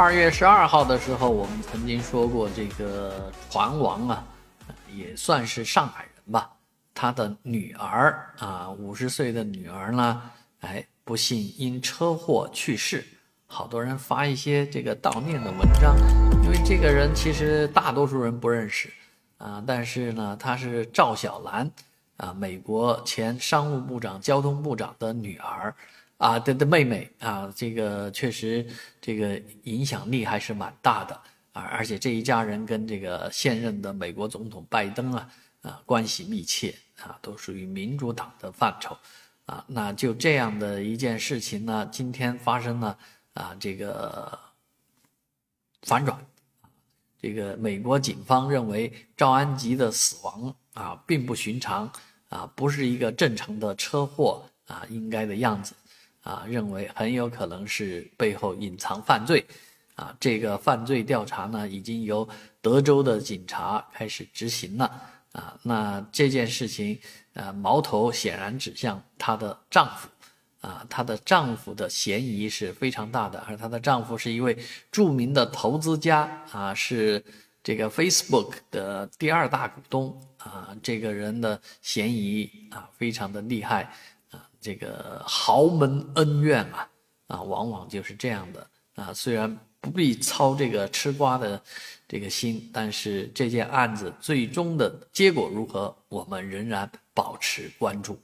二月十二号的时候，我们曾经说过，这个船王啊，也算是上海人吧。他的女儿啊，五十岁的女儿呢，哎，不幸因车祸去世。好多人发一些这个悼念的文章，因为这个人其实大多数人不认识啊，但是呢，她是赵小兰啊，美国前商务部长、交通部长的女儿。啊，的的妹妹啊，这个确实这个影响力还是蛮大的啊，而且这一家人跟这个现任的美国总统拜登啊啊关系密切啊，都属于民主党的范畴啊。那就这样的一件事情呢，今天发生了啊，这个反转，这个美国警方认为赵安吉的死亡啊并不寻常啊，不是一个正常的车祸啊应该的样子。啊，认为很有可能是背后隐藏犯罪，啊，这个犯罪调查呢，已经由德州的警察开始执行了，啊，那这件事情，呃，矛头显然指向她的丈夫，啊，她的丈夫的嫌疑是非常大的，而她的丈夫是一位著名的投资家，啊，是这个 Facebook 的第二大股东，啊，这个人的嫌疑啊，非常的厉害。这个豪门恩怨啊，啊，往往就是这样的啊。虽然不必操这个吃瓜的这个心，但是这件案子最终的结果如何，我们仍然保持关注。